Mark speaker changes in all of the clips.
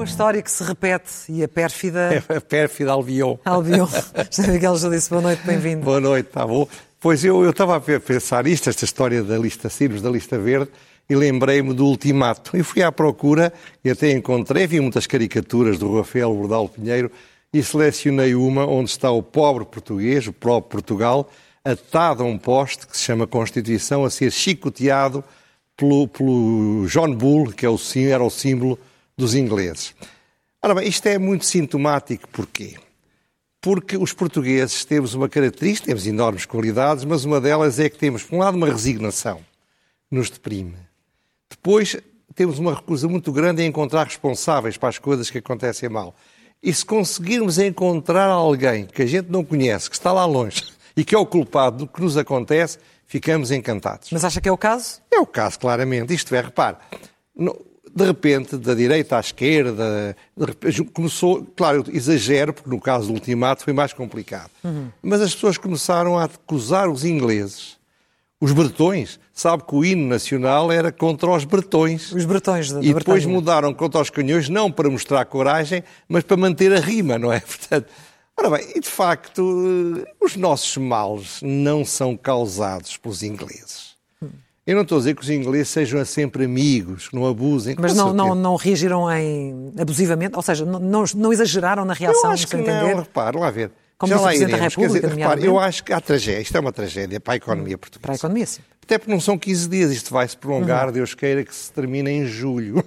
Speaker 1: Uma história que se repete e a pérfida.
Speaker 2: É a pérfida Albion.
Speaker 1: Albion. José Miguel já disse boa noite, bem-vindo.
Speaker 2: Boa noite, está bom. Pois eu, eu estava a pensar isto, esta história da lista Sirves, da lista verde, e lembrei-me do ultimato. E fui à procura e até encontrei, vi muitas caricaturas do Rafael Bordal Pinheiro e selecionei uma onde está o pobre português, o próprio Portugal, atado a um poste que se chama Constituição, a ser chicoteado pelo, pelo John Bull, que é o, era o símbolo dos ingleses. Ora bem, isto é muito sintomático, porquê? Porque os portugueses temos uma característica, temos enormes qualidades, mas uma delas é que temos, por um lado, uma resignação, que nos deprime. Depois, temos uma recusa muito grande em encontrar responsáveis para as coisas que acontecem mal. E se conseguirmos encontrar alguém que a gente não conhece, que está lá longe e que é o culpado do que nos acontece, ficamos encantados.
Speaker 1: Mas acha que é o caso?
Speaker 2: É o caso, claramente. Isto é, repare, de repente, da direita à esquerda, repente, começou, claro, eu exagero, porque no caso do ultimato foi mais complicado, uhum. mas as pessoas começaram a acusar os ingleses, os bretões. Sabe que o hino nacional era contra os bretões.
Speaker 1: Os bretões da
Speaker 2: E depois mudaram contra os canhões, não para mostrar coragem, mas para manter a rima, não é? Portanto, ora bem, e de facto, os nossos males não são causados pelos ingleses eu não estou a dizer que os ingleses sejam sempre amigos, que não abusem.
Speaker 1: Mas não, não, não reagiram em, abusivamente? Ou seja, não, não exageraram na reação?
Speaker 2: Eu acho que
Speaker 1: entender?
Speaker 2: não, repare, lá ver.
Speaker 1: Como Já lá iremos. República,
Speaker 2: dizer, repare, eu acho que há tragédia. Isto é uma tragédia para a economia portuguesa.
Speaker 1: Para a economia, sim.
Speaker 2: Até porque não são 15 dias. Isto vai se prolongar, uhum. Deus queira, que se termine em julho.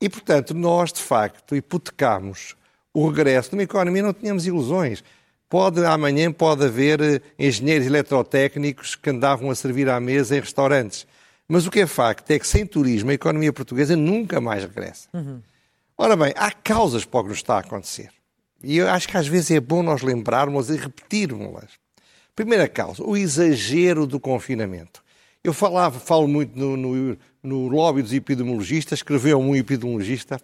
Speaker 2: E, portanto, nós, de facto, hipotecamos o regresso de uma economia, não tínhamos ilusões. Pode, amanhã pode haver eh, engenheiros eletrotécnicos que andavam a servir à mesa em restaurantes. Mas o que é facto é que sem turismo a economia portuguesa nunca mais regressa. Uhum. Ora bem, há causas para o que nos está a acontecer. E eu acho que às vezes é bom nós lembrarmos e repetirmos-las. Primeira causa, o exagero do confinamento. Eu falava, falo muito no, no, no lobby dos epidemiologistas, escreveu um epidemiologista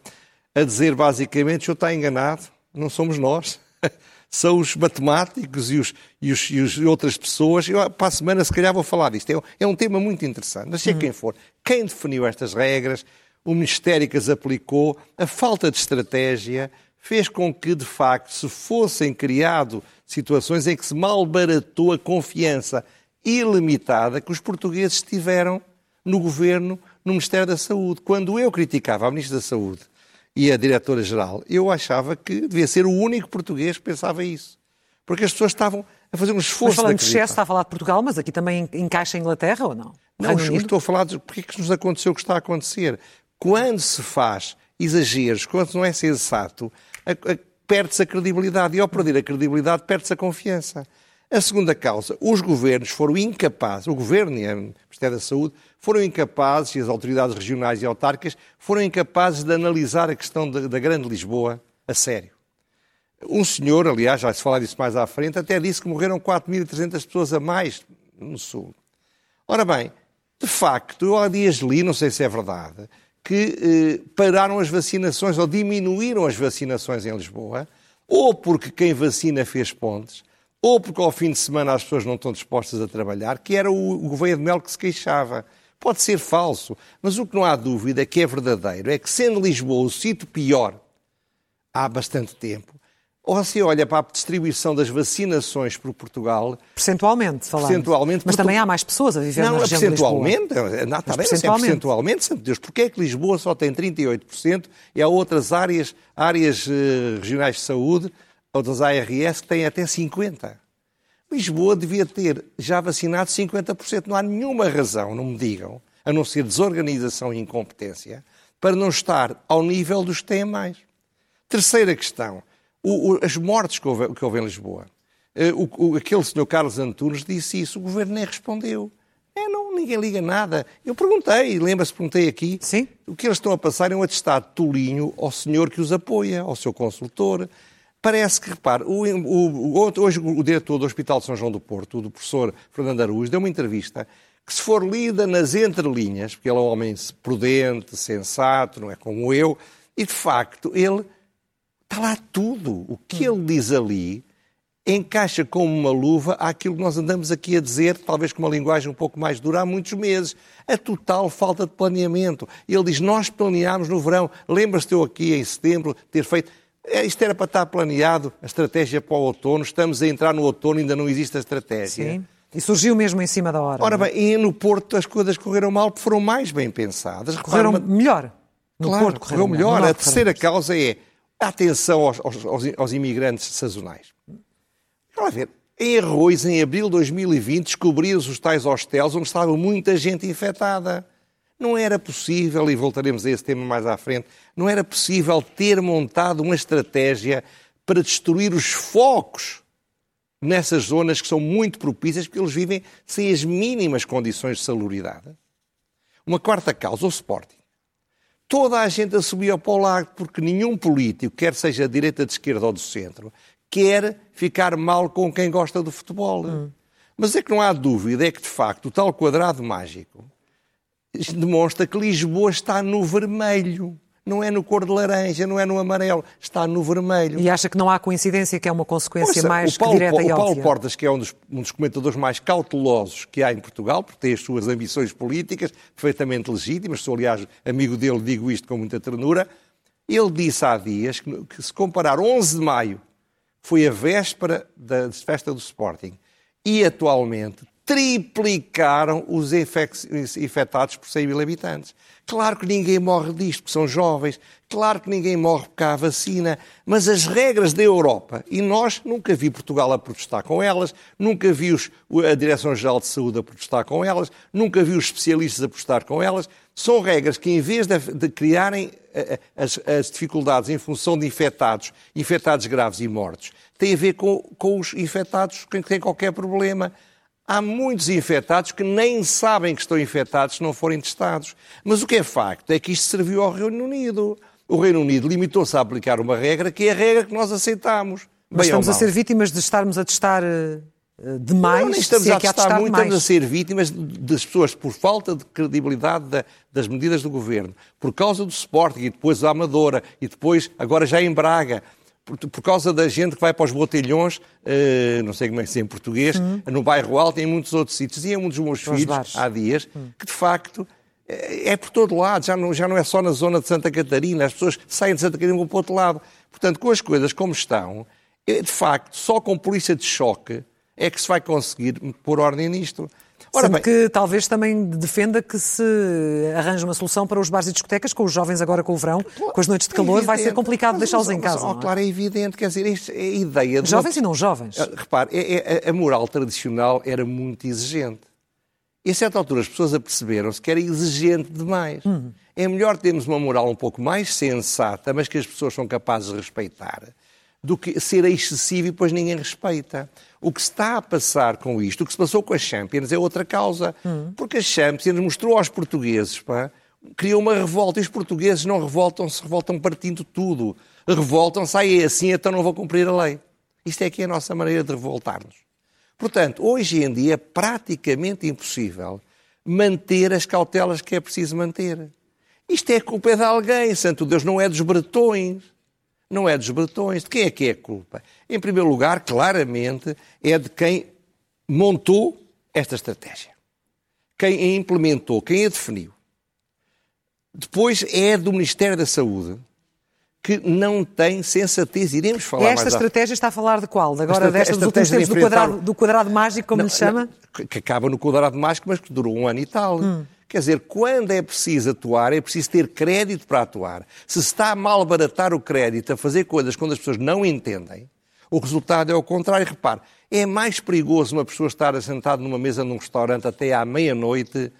Speaker 2: a dizer basicamente: o senhor está enganado, não somos nós. são os matemáticos e, os, e, os, e, os, e outras pessoas. Eu, para a semana, se calhar, vou falar disto. É, é um tema muito interessante. Mas seja uhum. quem for, quem definiu estas regras, o Ministério que as aplicou, a falta de estratégia fez com que, de facto, se fossem criado situações em que se malbaratou a confiança ilimitada que os portugueses tiveram no governo, no Ministério da Saúde. Quando eu criticava a Ministra da Saúde e a diretora-geral, eu achava que devia ser o único português que pensava isso. Porque as pessoas estavam a fazer um esforço. Mas
Speaker 1: falando de excesso, está a falar de Portugal, mas aqui também encaixa a Inglaterra ou não?
Speaker 2: Não, estou a falar de porque é que nos aconteceu o que está a acontecer. Quando se faz exageros, quando não é sensato, perde-se a credibilidade. E ao perder a credibilidade, perde-se a confiança. A segunda causa, os governos foram incapazes, o governo e a Ministério da Saúde foram incapazes, e as autoridades regionais e autárquicas foram incapazes de analisar a questão da, da Grande Lisboa a sério. Um senhor, aliás, já se falar disso mais à frente, até disse que morreram 4.300 pessoas a mais no Sul. Ora bem, de facto, há dias li, não sei se é verdade, que eh, pararam as vacinações ou diminuíram as vacinações em Lisboa, ou porque quem vacina fez pontes, ou porque ao fim de semana as pessoas não estão dispostas a trabalhar, que era o, o governo de Mel que se queixava. Pode ser falso, mas o que não há dúvida que é verdadeiro é que, sendo Lisboa o sítio pior há bastante tempo, ou você olha para a distribuição das vacinações por Portugal.
Speaker 1: Percentualmente, falando. Percentualmente. Mas também há mais pessoas a viver
Speaker 2: não,
Speaker 1: na região
Speaker 2: percentualmente,
Speaker 1: de Lisboa.
Speaker 2: Não, está bem, percentualmente. É percentualmente, santo Deus. Porquê é que Lisboa só tem 38% e há outras áreas, áreas uh, regionais de saúde ou das ARS que têm até 50%. Lisboa devia ter já vacinado 50%. Não há nenhuma razão, não me digam, a não ser desorganização e incompetência, para não estar ao nível dos que têm mais. Terceira questão, o, o, as mortes que houve, que houve em Lisboa. Uh, o, aquele senhor Carlos Antunes disse isso, o governo nem respondeu. É, não, ninguém liga nada. Eu perguntei, lembra-se, perguntei aqui.
Speaker 1: Sim.
Speaker 2: O que eles estão a passar é um atestado tolinho ao senhor que os apoia, ao seu consultor. Parece que, repare, o, o, hoje o diretor do Hospital de São João do Porto, o professor Fernando Araújo, deu uma entrevista que, se for lida nas entrelinhas, porque ele é um homem prudente, sensato, não é como eu, e de facto ele está lá tudo. O que ele diz ali encaixa como uma luva àquilo que nós andamos aqui a dizer, talvez com uma linguagem um pouco mais dura, há muitos meses. A total falta de planeamento. Ele diz: Nós planeámos no verão. Lembras-te eu aqui em setembro ter feito. É, isto era para estar planeado, a estratégia para o outono. Estamos a entrar no outono, ainda não existe a estratégia.
Speaker 1: Sim. E surgiu mesmo em cima da hora.
Speaker 2: Ora
Speaker 1: é?
Speaker 2: bem, e no Porto as coisas correram mal, porque foram mais bem pensadas.
Speaker 1: Correram
Speaker 2: Repara,
Speaker 1: melhor. No
Speaker 2: claro,
Speaker 1: Porto
Speaker 2: correu melhor.
Speaker 1: No
Speaker 2: A terceira causa é a atenção aos, aos- aos- imigrantes sazonais. Vamos ver. Em Arroz, em abril de 2020, descobriram-se os tais hostéis onde estava muita gente infectada. Não era possível, e voltaremos a esse tema mais à frente, não era possível ter montado uma estratégia para destruir os focos nessas zonas que são muito propícias, porque eles vivem sem as mínimas condições de salubridade. Uma quarta causa, o Sporting. Toda a gente assobia para o lado, porque nenhum político, quer seja de direita, de esquerda ou do centro, quer ficar mal com quem gosta do futebol. Mas é que não há dúvida, é que de facto o tal quadrado mágico demonstra que Lisboa está no vermelho. Não é no cor de laranja, não é no amarelo, está no vermelho.
Speaker 1: E acha que não há coincidência, que é uma consequência
Speaker 2: Ouça,
Speaker 1: mais
Speaker 2: o Paulo,
Speaker 1: direta
Speaker 2: o
Speaker 1: e
Speaker 2: Paulo
Speaker 1: óbvia?
Speaker 2: Portas, que é um dos, um dos comentadores mais cautelosos que há em Portugal, porque tem as suas ambições políticas perfeitamente legítimas, sou aliás amigo dele, digo isto com muita ternura, ele disse há dias que, que se comparar 11 de maio, foi a véspera da festa do Sporting, e atualmente triplicaram os infec- infectados por 100 mil habitantes. Claro que ninguém morre disto, porque são jovens. Claro que ninguém morre porque há vacina. Mas as regras da Europa, e nós nunca vi Portugal a protestar com elas, nunca vi os- a Direção-Geral de Saúde a protestar com elas, nunca vi os especialistas a protestar com elas. São regras que, em vez de, de criarem eh, eh, as, as dificuldades em função de infectados, infectados graves e mortos, têm a ver com, com os infectados que têm qualquer problema. Há muitos infectados que nem sabem que estão infectados se não forem testados. Mas o que é facto é que isto serviu ao Reino Unido. O Reino Unido limitou-se a aplicar uma regra que é a regra que nós aceitamos.
Speaker 1: Mas estamos a ser vítimas de estarmos a testar eh, eh, demais,
Speaker 2: Não, nem estamos
Speaker 1: se é
Speaker 2: a testar
Speaker 1: testar
Speaker 2: muito,
Speaker 1: demais.
Speaker 2: estamos a ser vítimas das pessoas por falta de credibilidade da- das medidas do governo, por causa do Sporting e depois da Amadora e depois, agora já em Braga, por, por causa da gente que vai para os botelhões, eh, não sei como é que se diz em português, no bairro Alto e em muitos outros sítios. E um dos meus filhos,
Speaker 1: bares.
Speaker 2: há dias, que de facto é é por todo lado, já não, já não é só na zona de Santa Catarina, as pessoas saem de Santa Catarina e vão para o outro lado. Portanto, com as coisas como estão, é, de facto, só com polícia de choque é que se vai conseguir pôr ordem nisto. Ora bem,
Speaker 1: que talvez também defenda que se arranje uma solução para os bares e discotecas, com os jovens agora com o verão, com as noites de calor, vai ser complicado
Speaker 2: Mas,
Speaker 1: deixá-los
Speaker 2: mas,
Speaker 1: em
Speaker 2: mas,
Speaker 1: casa.
Speaker 2: ó,
Speaker 1: não é?
Speaker 2: claro, é evidente, quer dizer, isto é a ideia de.
Speaker 1: Jovens
Speaker 2: uma-
Speaker 1: e não jovens.
Speaker 2: Ah, Repare, é- é- a moral tradicional era muito exigente. E a certa altura as pessoas aperceberam-se que era exigente demais. É melhor termos uma moral um pouco mais sensata, mas que as pessoas são capazes de respeitar, do que ser excessivo e depois ninguém respeita. O que se está a passar com isto, o que se passou com as Champions, é outra causa. Porque as Champions mostrou aos portugueses, pá, criou uma revolta. E os portugueses não revoltam, se revoltam partindo tudo. Revoltam-se, aí é assim, então não vou cumprir a lei. Isto é que é a nossa maneira de revoltar-nos. Portanto, hoje em dia é praticamente impossível manter as cautelas que é preciso manter. Isto é culpa de alguém, santo Deus, não é dos bretões. Não é dos bretões. De quem é que é a culpa? Em primeiro lugar, claramente, é de quem montou esta estratégia. Quem a implementou, quem a definiu. Depois é do Ministério da Saúde, que não tem sensatez. Iremos falar
Speaker 1: Esta
Speaker 2: mais à
Speaker 1: estratégia está a falar de qual? De agora, desta dos últimos tempos,
Speaker 2: de
Speaker 1: do
Speaker 2: enfrentar-
Speaker 1: quadrado, do quadrado mágico, como
Speaker 2: Não,
Speaker 1: lhe chama?
Speaker 2: não, que- que acaba no quadrado mágico, mas que durou um ano e tal.
Speaker 1: Hum.
Speaker 2: Quer dizer, quando é preciso atuar, é preciso ter crédito para atuar. Se se está a malbaratar o crédito, a fazer coisas quando as pessoas não entendem, o resultado é o contrário. Repare, é mais perigoso uma pessoa estar sentada numa mesa num restaurante até à meia-noite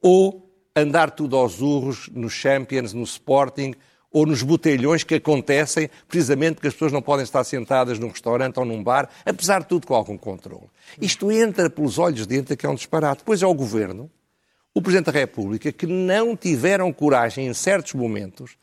Speaker 2: ou andar tudo aos urros nos Champions, no Sporting ou nos botelhões que acontecem precisamente porque as pessoas não podem estar sentadas num restaurante ou num bar, apesar de tudo com algum controle. Isto entra pelos olhos dentro, que é um disparate. Depois é o Governo, o Presidente da República, que não tiveram coragem em certos momentos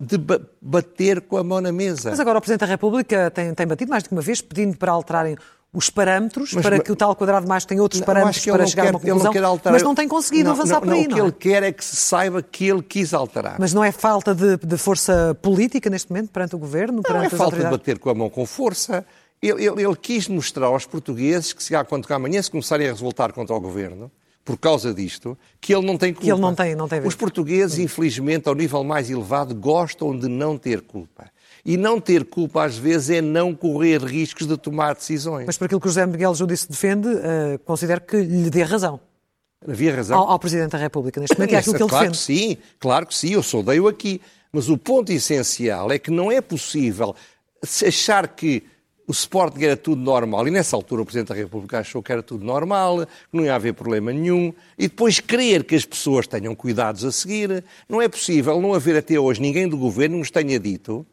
Speaker 2: de ba- bater com a mão na mesa.
Speaker 1: Mas agora o Presidente da República tem, tem batido mais do que uma vez, pedindo para alterarem os parâmetros,
Speaker 2: Mas-
Speaker 1: para que o tal quadrado mágico tenha outros parâmetros para
Speaker 2: não
Speaker 1: chegar
Speaker 2: quer-
Speaker 1: a uma
Speaker 2: não
Speaker 1: conclusão,
Speaker 2: alterar-
Speaker 1: mas não tem conseguido
Speaker 2: Não,
Speaker 1: avançar
Speaker 2: não,
Speaker 1: por aí,
Speaker 2: O
Speaker 1: não,
Speaker 2: que
Speaker 1: é?
Speaker 2: ele quer é que se saiba que ele quis alterar.
Speaker 1: Mas não é falta de, de força política neste momento perante o Governo,
Speaker 2: Não
Speaker 1: perante
Speaker 2: é
Speaker 1: as
Speaker 2: falta de bater com a mão com força, ele, ele, ele quis mostrar aos portugueses que se, quando amanhã se começarem a revoltar contra o governo, por causa disto, que ele não tem culpa.
Speaker 1: Que ele não tem, não tem
Speaker 2: Os portugueses, infelizmente, ao nível mais elevado, gostam de não ter culpa. E não ter culpa, às vezes, é não correr riscos de tomar decisões.
Speaker 1: Mas por aquilo que o José Miguel Judice defende, uh, considero que lhe dê razão.
Speaker 2: Havia razão.
Speaker 1: Ao, ao Presidente da República, neste momento, é aquilo que ele
Speaker 2: claro
Speaker 1: defende.
Speaker 2: Que sim, claro que sim, eu sou dei aqui. Mas o ponto essencial é que não é possível achar que o Sporting era tudo normal, e nessa altura o Presidente da República achou que era tudo normal, que não ia haver problema nenhum, e depois crer que as pessoas tenham cuidados a seguir. Não é possível não haver até hoje ninguém do governo nos tenha dito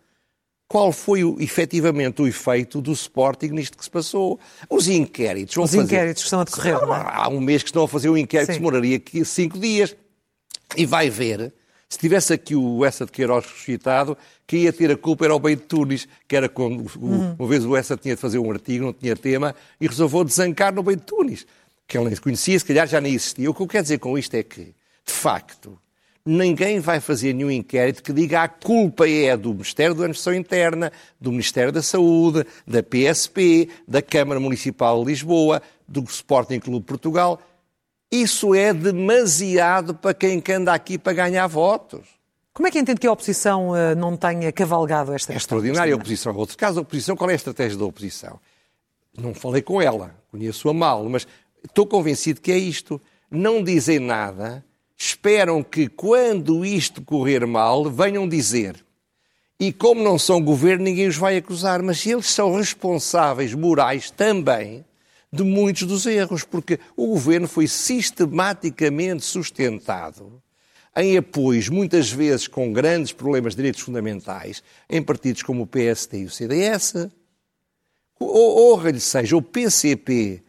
Speaker 2: qual foi o, efetivamente o efeito do Sporting nisto que se passou. Os inquéritos.
Speaker 1: Os
Speaker 2: fazer...
Speaker 1: inquéritos que estão a decorrer.
Speaker 2: É? Há um mês que estão a fazer um inquérito Sim. que demoraria aqui cinco dias. E vai ver se tivesse aqui o Essa de Queiroz ressuscitado, quem ia ter a culpa era o Bem de Tunis, que era quando uhum. uma vez o Essa tinha de fazer um artigo, não tinha tema, e resolveu desancar no Bem de Tunis, que ele nem conhecia, se calhar já nem existia. O que eu quero dizer com isto é que, de facto, ninguém vai fazer nenhum inquérito que diga a culpa é do Ministério da Administração Interna, do Ministério da Saúde, da PSP, da Câmara Municipal de Lisboa, do Sporting Clube Portugal. Isso é demasiado para quem anda aqui para ganhar votos.
Speaker 1: Como é que entende que a oposição uh, não tenha cavalgado esta
Speaker 2: É extraordinária a oposição. Outro caso, a oposição, qual é a estratégia da oposição? Não falei com ela, conheço-a mal, mas estou convencido que é isto. Não dizem nada, esperam que quando isto correr mal, venham dizer. E como não são governo, ninguém os vai acusar, mas eles são responsáveis morais também de muitos dos erros, porque o governo foi sistematicamente sustentado em apoios, muitas vezes com grandes problemas de direitos fundamentais, em partidos como o PSD e o CDS. Ou, ou seja, o PCP,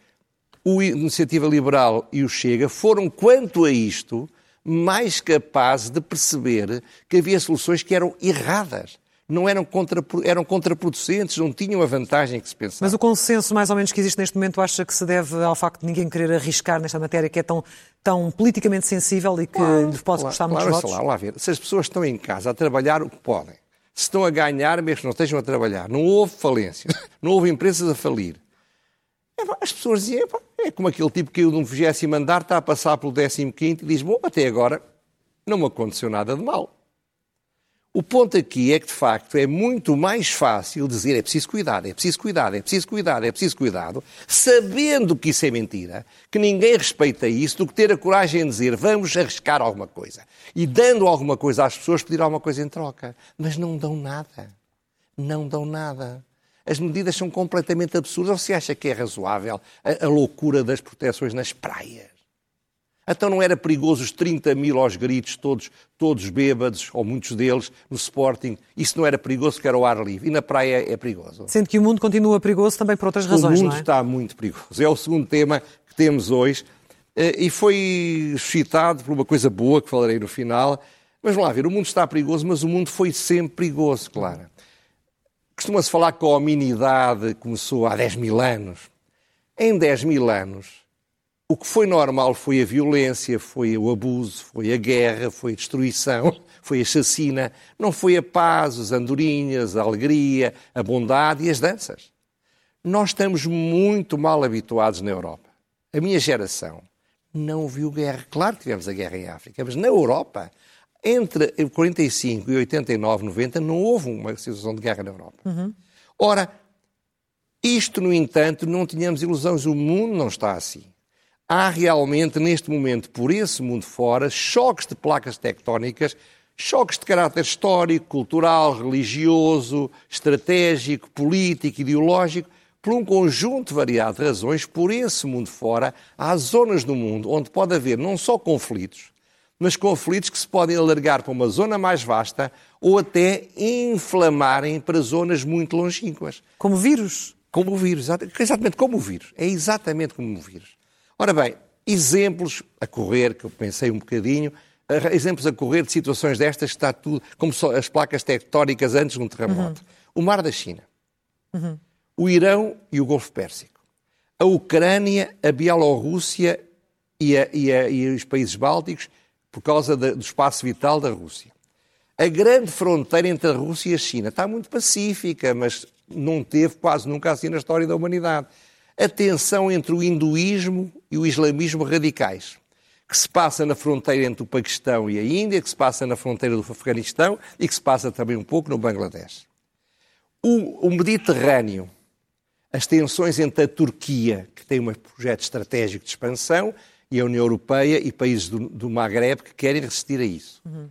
Speaker 2: o Iniciativa Liberal e o Chega foram, quanto a isto, mais capazes de perceber que havia soluções que eram erradas não eram, contra, eram contraproducentes, não tinham a vantagem que se pensava.
Speaker 1: Mas o consenso, mais ou menos, que existe neste momento, acha que se deve ao facto de ninguém querer arriscar nesta matéria que é tão, tão politicamente sensível e que claro, lhe pode claro, custar
Speaker 2: claro,
Speaker 1: muitos votos?
Speaker 2: Lá, lá ver. Se as pessoas estão em casa a trabalhar o que podem, se estão a ganhar, mesmo que não estejam a trabalhar, não houve falência, não houve empresas a falir, as pessoas diziam, é como aquele tipo que caiu de um vigésimo andar, está a passar pelo décimo quinto e diz, bom, até agora não me aconteceu nada de mal. O ponto aqui é que, de facto, é muito mais fácil dizer é preciso cuidado, é preciso cuidado, é preciso cuidado, é preciso cuidado, sabendo que isso é mentira, que ninguém respeita isso, do que ter a coragem de dizer vamos arriscar alguma coisa. E dando alguma coisa às pessoas, pedir alguma coisa em troca. Mas não dão nada. Não dão nada. As medidas são completamente absurdas. Ou se acha que é razoável a, a loucura das proteções nas praias? Então não era perigoso os 30 mil aos gritos, todos, todos bêbados, ou muitos deles, no Sporting? Isso não era perigoso porque era ao ar livre. E na praia é perigoso.
Speaker 1: Sendo que o mundo continua perigoso também por outras razões,
Speaker 2: O mundo
Speaker 1: é?
Speaker 2: está muito perigoso. É o segundo tema que temos hoje. Eh, e foi suscitado por uma coisa boa que falarei no final. Mas vamos lá ver, o mundo está perigoso, mas o mundo foi sempre perigoso, claro. Costuma-se falar que a hominidade começou há 10 mil anos. Em 10 mil anos, o que foi normal foi a violência, foi o abuso, foi a guerra, foi a destruição, foi a chacina. Não foi a paz, as andorinhas, a alegria, a bondade e as danças. Nós estamos muito mal habituados na Europa. A minha geração não viu guerra. Claro que tivemos a guerra em África, mas na Europa, entre 45 e 89, 90, não houve uma situação de guerra na Europa. Uhum. Ora, isto, no entanto, não tínhamos ilusões. O mundo não está assim há realmente, neste momento, por esse mundo fora, choques de placas tectónicas, choques de caráter histórico, cultural, religioso, estratégico, político, ideológico, por um conjunto variado de razões, por esse mundo fora, há zonas do mundo onde pode haver não só conflitos, mas conflitos que se podem alargar para uma zona mais vasta ou até inflamarem para zonas muito longínquas.
Speaker 1: Como vírus?
Speaker 2: Como o vírus, exatamente como o vírus. É exatamente como o vírus. Ora bem, exemplos a correr, que eu pensei um bocadinho, eh, exemplos a correr de situações destas está tudo, como as placas tectónicas antes de um terremoto. Uhum. O Mar da China, uhum. o Irão e o Golfo Pérsico, a Ucrânia, a Bielorrússia e, a, e, a, e os países bálticos, por causa do espaço vital da Rússia. A grande fronteira entre a Rússia e a China está muito pacífica, mas não teve quase nunca assim na história da humanidade. A tensão entre o hinduísmo e o islamismo radicais, que se passa na fronteira entre o Paquistão e a Índia, que se passa na fronteira do Afeganistão e que se passa também um pouco no Bangladesh. O, o Mediterrâneo, as tensões entre a Turquia, que tem um projeto estratégico de expansão, e a União Europeia e países do, do Maghreb que querem resistir a isso. Uhum.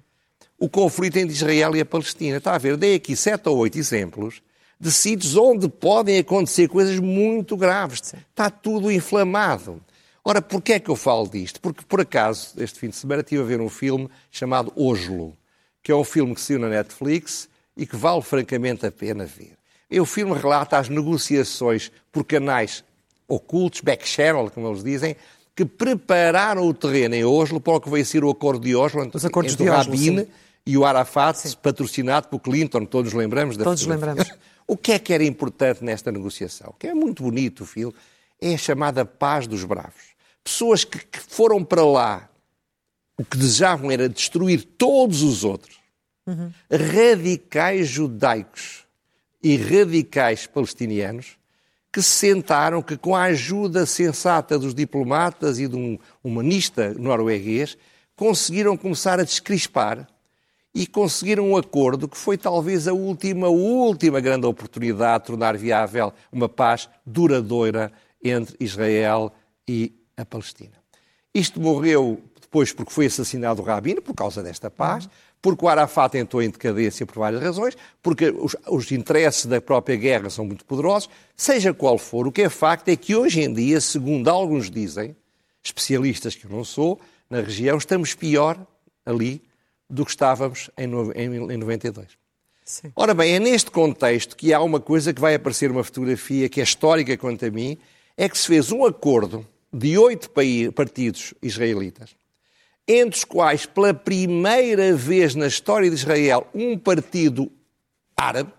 Speaker 2: O conflito entre Israel e a Palestina. Está a ver, dei aqui sete ou oito exemplos de sítios onde podem acontecer coisas muito graves. Sim. Está tudo inflamado. Ora, porquê é que eu falo disto? Porque, por acaso, este fim de semana estive a ver um filme chamado Oslo, que é um filme que saiu na Netflix e que vale francamente a pena ver. E o filme relata as negociações por canais ocultos, back channel, como eles dizem, que prepararam o terreno em Oslo para o que veio ser o Acordo de Oslo entre, entre o Rabin e o Arafat, sim. patrocinado por Clinton, todos lembramos da
Speaker 1: Todos lembramos.
Speaker 2: O que é que era importante nesta negociação? Que é muito bonito filme é a chamada paz dos bravos. Pessoas que, que foram para lá, o que desejavam era destruir todos os outros. Uhum. Radicais judaicos e radicais palestinianos que se sentaram que, com a ajuda sensata dos diplomatas e de um humanista norueguês, conseguiram começar a descrispar e conseguiram um acordo que foi talvez a última, última grande oportunidade de tornar viável uma paz duradoura entre Israel e a Palestina. Isto morreu depois porque foi assassinado o Rabino, por causa desta paz, porque o Arafat entrou em decadência por várias razões, porque os, os, interesses da própria guerra são muito poderosos. Seja qual for, o que é facto é que hoje em dia, segundo alguns dizem, especialistas que eu não sou, na região, estamos pior ali do que estávamos em, em, em 92. Sim. Ora bem, é neste contexto que há uma coisa que vai aparecer uma fotografia que é histórica quanto a mim, é que se fez um acordo de oito partidos israelitas entre os quais, pela primeira vez na história de Israel, um partido árabe,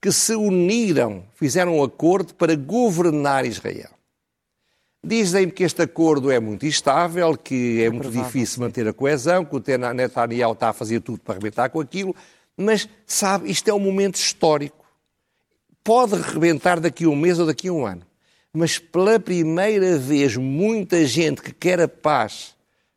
Speaker 2: que se uniram, fizeram um acordo para governar Israel. Dizem-me que este acordo é muito instável, que é, é muito provável, difícil sim. manter a coesão, que o Netanyahu está a fazer tudo para arrebentar com aquilo, mas, sabe, isto é um momento histórico. Pode arrebentar daqui a um mês ou daqui a um ano. Mas pela primeira vez, muita gente que quer a paz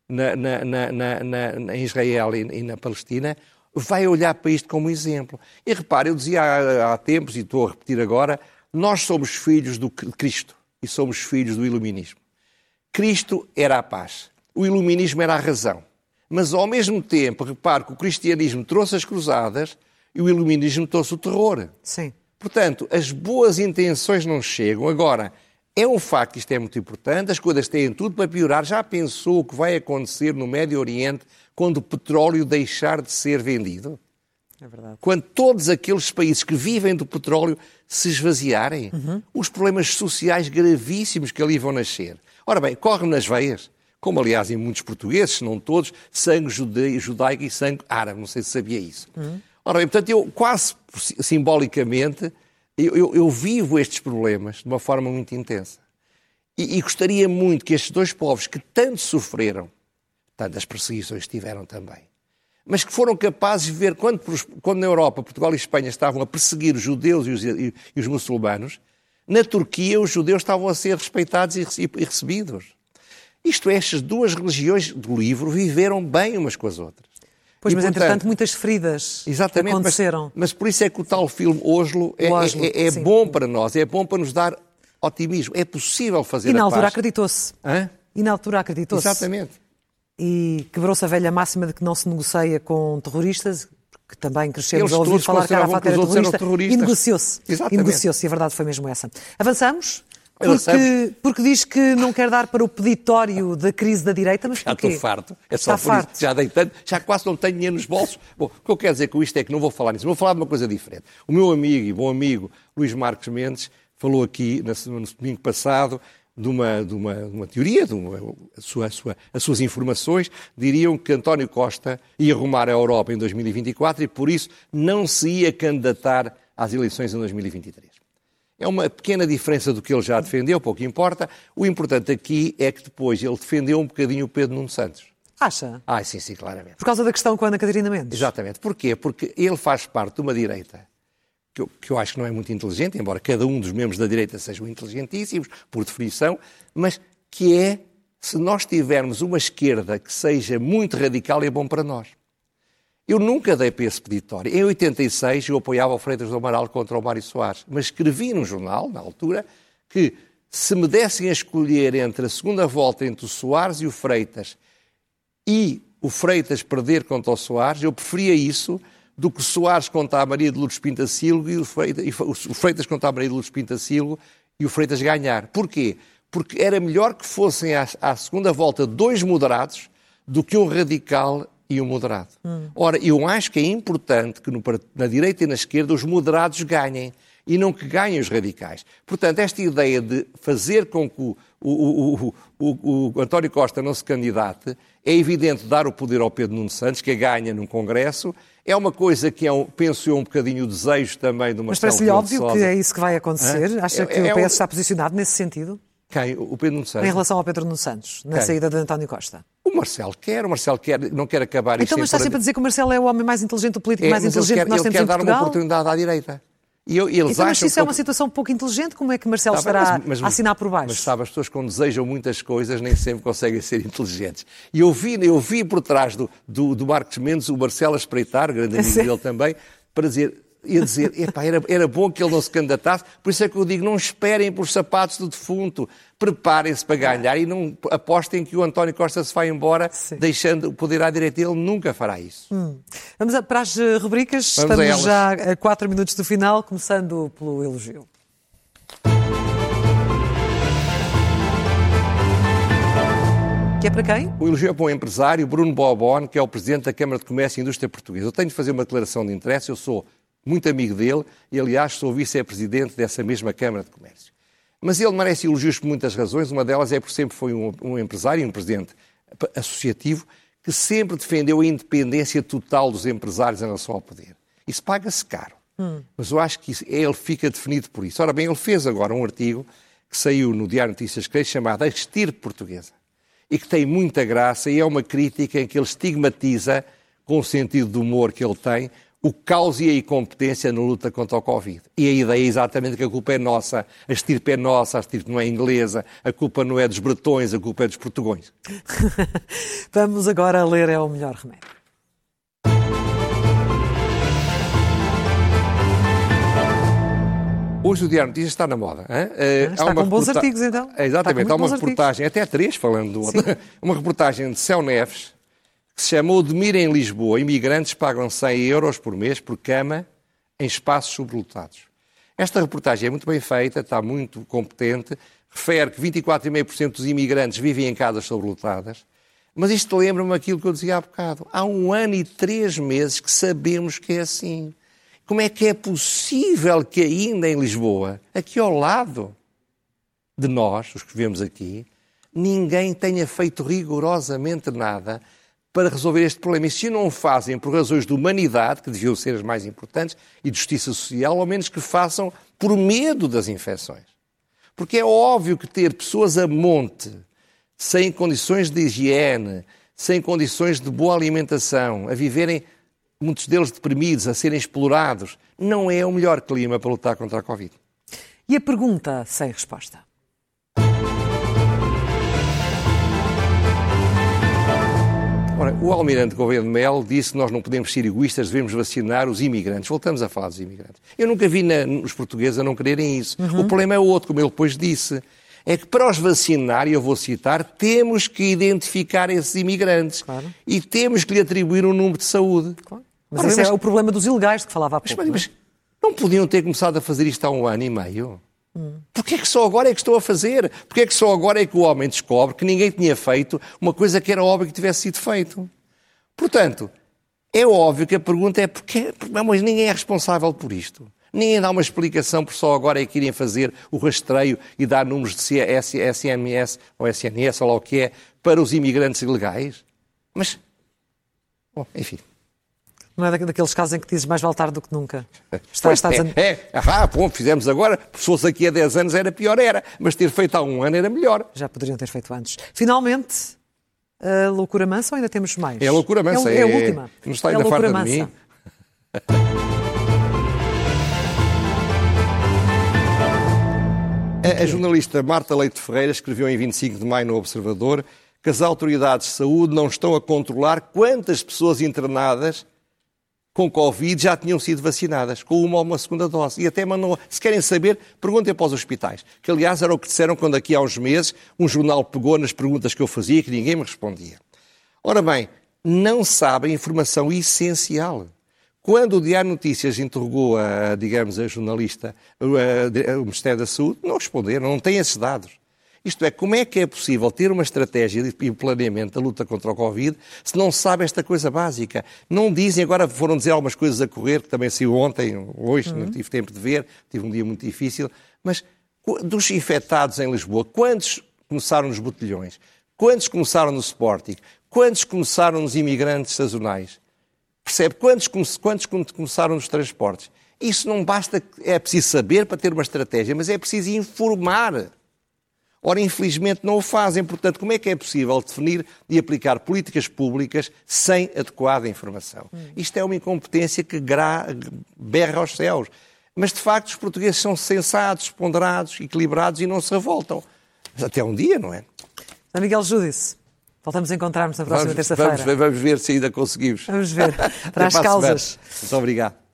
Speaker 2: na, na, na, em Israel e, e, na Palestina, vai olhar para isto como exemplo. E repare, eu dizia há, há tempos, e estou a repetir agora, nós somos filhos do Cristo e somos filhos do iluminismo. Cristo era a paz, o iluminismo era a razão. Mas ao mesmo tempo, repare que o cristianismo trouxe as cruzadas e o iluminismo trouxe o terror.
Speaker 1: Sim.
Speaker 2: Portanto, as boas intenções não chegam. Agora, é um facto, isto é muito importante, as coisas têm tudo para piorar. Já pensou o que vai acontecer no Médio Oriente quando o petróleo deixar de ser vendido?
Speaker 1: É verdade.
Speaker 2: Quando todos aqueles países que vivem do petróleo se esvaziarem, uhum. os problemas sociais gravíssimos que ali vão nascer. Ora bem, corre nas veias, como aliás em muitos portugueses, se não todos, sangue judaico e sangue árabe. Não sei se sabia isso. Uhum. Ora bem, portanto, eu quase simbolicamente eu, eu, eu, vivo estes problemas de uma forma muito intensa. E, e, gostaria muito que estes dois povos que tanto sofreram, tantas perseguições tiveram também, mas que foram capazes de ver, quando, quando na Europa, Portugal e Espanha estavam a perseguir os judeus e os, e, e os muçulmanos, na Turquia os judeus estavam a ser respeitados e, e recebidos. Isto é, estas duas religiões do livro viveram bem umas com as outras.
Speaker 1: Pois, e, mas portanto, entretanto muitas feridas exatamente, aconteceram.
Speaker 2: Mas, mas, por isso é que o tal filme Oslo é, Oslo, é, é, é bom para nós, é bom para nos dar otimismo. É possível fazer
Speaker 1: E na altura
Speaker 2: paz.
Speaker 1: acreditou-se. E na altura acreditou-se.
Speaker 2: Exatamente.
Speaker 1: E quebrou-se a velha máxima de que não se negocia com terroristas, que também crescemos Eles a ouvir falar que Arafat era terrorista, e negociou-se. E negociou-se, e a verdade foi mesmo essa. Avançamos? Porque, porque, diz que não quer dar para o peditório da crise da direita, mas porquê?
Speaker 2: Já estou farto. É só Está farto. Isso, já dei tanto, já quase não tenho dinheiro nos bolsos. Bom, o que eu quero dizer com isto é que não vou falar nisso, vou falar de uma coisa diferente. O meu amigo e bom amigo Luís Marques Mendes falou aqui no domingo passado de uma, de uma, de uma teoria, de uma, a sua, a sua, as suas informações diriam que António Costa ia arrumar a Europa em 2024 e por isso não se ia candidatar às eleições em 2023. É uma pequena diferença do que ele já defendeu, pouco importa. O importante aqui é que depois ele defendeu um bocadinho o Pedro Nuno Santos.
Speaker 1: Acha?
Speaker 2: Ah, sim, sim, claramente.
Speaker 1: Por causa da questão com a Ana Catarina Mendes?
Speaker 2: Exatamente. Porquê? Porque ele faz parte de uma direita que eu, que eu acho que não é muito inteligente, embora cada um dos membros da direita sejam inteligentíssimos, por definição, mas que é se nós tivermos uma esquerda que seja muito radical, é bom para nós. Eu nunca dei para esse peditório. Em 86 eu apoiava o Freitas do Amaral contra o Mário Soares, mas escrevi num jornal, na altura, que se me dessem a escolher entre a segunda volta entre o Soares e o Freitas e o Freitas perder contra o Soares, eu preferia isso do que o Soares contra a Maria de Lourdes Pintacilgo e o Freitas, e o Freitas contra a Maria de Lourdes Pintacilgo e o Freitas ganhar. Porquê? Porque era melhor que fossem à, à segunda volta dois moderados do que um radical e um moderado. Hum. Ora, eu acho que é importante que no, na direita e na esquerda os moderados ganhem e não que ganhem os radicais. Portanto, esta ideia de fazer com que o, o, o, o, António Costa não se candidate é evidente dar o poder ao Pedro Nuno Santos, que a ganha num Congresso. É uma coisa que é, um, penso eu, um bocadinho o desejo também de uma
Speaker 1: Mas parece-lhe óbvio que é isso que vai acontecer? Acha é, que é, o PS é está posicionado nesse sentido?
Speaker 2: Quem? O Pedro Nuno Santos?
Speaker 1: Em relação ao Pedro Nuno Santos, na Quem? saída de António Costa.
Speaker 2: O Marcelo quer, o Marcelo quer, não quer acabar
Speaker 1: Então, mas está sempre a dizer que o Marcelo é o homem mais inteligente, o político é, mais inteligente quer, que nós temos
Speaker 2: em
Speaker 1: Portugal?
Speaker 2: Ele quer dar uma oportunidade à direita.
Speaker 1: E eu, eles então, mas se isso é uma situação pouco inteligente, como é que Marcelo está estará mas, mas, a assinar por baixo?
Speaker 2: Mas sabe, as pessoas quando desejam muitas coisas nem sempre conseguem ser inteligentes. E eu vi, eu vi por trás do, do, do Marcos Mendes o Marcelo a espreitar, grande amigo dele também, para dizer, ia dizer, epá, era, era bom que ele não se candidatasse, por isso é que eu digo, não esperem por sapatos do defunto, preparem-se para ganhar e não apostem que o António Costa se vai embora, Sim. deixando o poder à direita. Ele nunca fará isso. Hum.
Speaker 1: Vamos para as eh, rubricas, Vamos estamos já a quatro minutos do final, começando pelo elogio. Que é para quem?
Speaker 2: O elogio é para o empresário Bruno Bobon, que é o presidente da Câmara de Comércio e Indústria Portuguesa. Eu tenho de fazer uma declaração de interesse, eu sou muito amigo dele e, aliás, sou vice-presidente dessa mesma Câmara de Comércio. Mas ele merece elogios por muitas razões. Uma delas é porque sempre foi um, um empresário e um presidente associativo que sempre defendeu a independência total dos empresários em relação ao poder. Isso paga-se caro. Hum. Mas eu acho que isso, ele fica definido por isso. Ora bem, ele fez agora um artigo que saiu no Diário Notícias Cresce chamado A Estirpe Portuguesa e que tem muita graça e é uma crítica em que ele estigmatiza, com o sentido de humor que ele tem, o caos e a incompetência na luta contra o Covid. E a ideia é exatamente que a culpa é nossa, a estirpe é nossa, a estirpe não é inglesa, a culpa não é dos bretões, a culpa é dos portugões.
Speaker 1: Vamos agora ler É o Melhor Remédio.
Speaker 2: Hoje o Diário Notícias está na moda. Hein?
Speaker 1: Ah, está com bons artigos, então.
Speaker 2: Exatamente, há uma reportagem, artigos. até três falando do outro, uma reportagem de Céu Neves, que se chama Odmira em Lisboa. Imigrantes pagam 100 euros por mês por cama em espaços sobrelotados. Esta reportagem é muito bem feita, está muito competente, refere que 24,5% dos imigrantes vivem em casas sobrelotadas, mas isto lembra-me aquilo que eu dizia há bocado. Há um ano e três meses que sabemos que é assim. Como é que é possível que ainda em Lisboa, aqui ao lado de nós, os que vivemos aqui, ninguém tenha feito rigorosamente nada para resolver este problema. E se não o fazem por razões de humanidade, que deviam ser as mais importantes, e de justiça social, ao menos que façam por medo das infecções. Porque é óbvio que ter pessoas a monte, sem condições de higiene, sem condições de boa alimentação, a viverem, muitos deles deprimidos, a serem explorados, não é o melhor clima para lutar contra a Covid.
Speaker 1: E a pergunta sem resposta?
Speaker 2: O almirante Gouveia de Mel disse que nós não podemos ser egoístas, devemos vacinar os imigrantes. Voltamos a falar dos imigrantes. Eu nunca vi na, os portugueses a não quererem isso. Uhum. O problema é outro, como ele depois disse. É que para os vacinar, e eu vou citar, temos que identificar esses imigrantes. Claro. E temos que lhe atribuir um número de saúde. Claro.
Speaker 1: Mas Ora, esse mas... é o problema dos ilegais que falava há pouco. Mas, mas,
Speaker 2: não podiam ter começado a fazer isto há um ano e meio? Porquê é que só agora é que estou a fazer? Porquê é que só agora é que o homem descobre que ninguém tinha feito uma coisa que era óbvio que tivesse sido feito? Portanto, é óbvio que a pergunta é porquê, mas ninguém é responsável por isto. Ninguém dá uma explicação por só agora é que irem fazer o rastreio e dar números de SMS ou SNS ou lá o que é para os imigrantes ilegais. Mas, bom, enfim.
Speaker 1: Não é daqueles casos em que dizes mais vale tarde do que nunca.
Speaker 2: Está, pois, é, é, ah, bom, fizemos agora, se fosse aqui há 10 anos era pior, era, mas ter feito há um ano era melhor.
Speaker 1: Já poderiam ter feito antes. Finalmente, a loucura mansa ou ainda temos mais?
Speaker 2: É a loucura mansa,
Speaker 1: é, é, é a última.
Speaker 2: Não está ainda é farta de mim. A, a jornalista Marta Leite Ferreira escreveu em 25 de maio no Observador que as autoridades de saúde não estão a controlar quantas pessoas internadas com Covid já tinham sido vacinadas, com uma ou uma segunda dose. E até mandam, se querem saber, perguntem para os hospitais. Que, aliás, era o que disseram quando aqui há uns meses um jornal pegou nas perguntas que eu fazia que ninguém me respondia. Ora bem, não sabem informação essencial. Quando o Diário Notícias interrogou, a, digamos, a jornalista, o Ministério da Saúde, não responderam, não têm esses dados. Isto é, como é que é possível ter uma estratégia e planeamento da luta contra o Covid se não se sabe esta coisa básica? Não dizem, agora foram dizer algumas coisas a correr, que também saiu ontem, hoje, uhum. não tive tempo de ver, tive um dia muito difícil, mas dos infectados em Lisboa, quantos começaram nos botelhões? Quantos começaram no Sporting? Quantos começaram nos imigrantes sazonais? Percebe? Quantos, quantos começaram nos transportes? Isso não basta, é preciso saber para ter uma estratégia, mas é preciso informar. Ora, infelizmente não o fazem. Portanto, como é que é possível definir e aplicar políticas públicas sem adequada informação? Hum. Isto é uma incompetência que gra... berra aos céus. Mas, de facto, os portugueses são sensatos, ponderados, equilibrados e não se revoltam. Até um dia, não é?
Speaker 1: São Miguel Júdice. Voltamos a encontrar-nos na próxima terça-feira.
Speaker 2: Vamos, vamos, ver se ainda conseguimos.
Speaker 1: Vamos ver. Para as causas.
Speaker 2: Muito obrigado.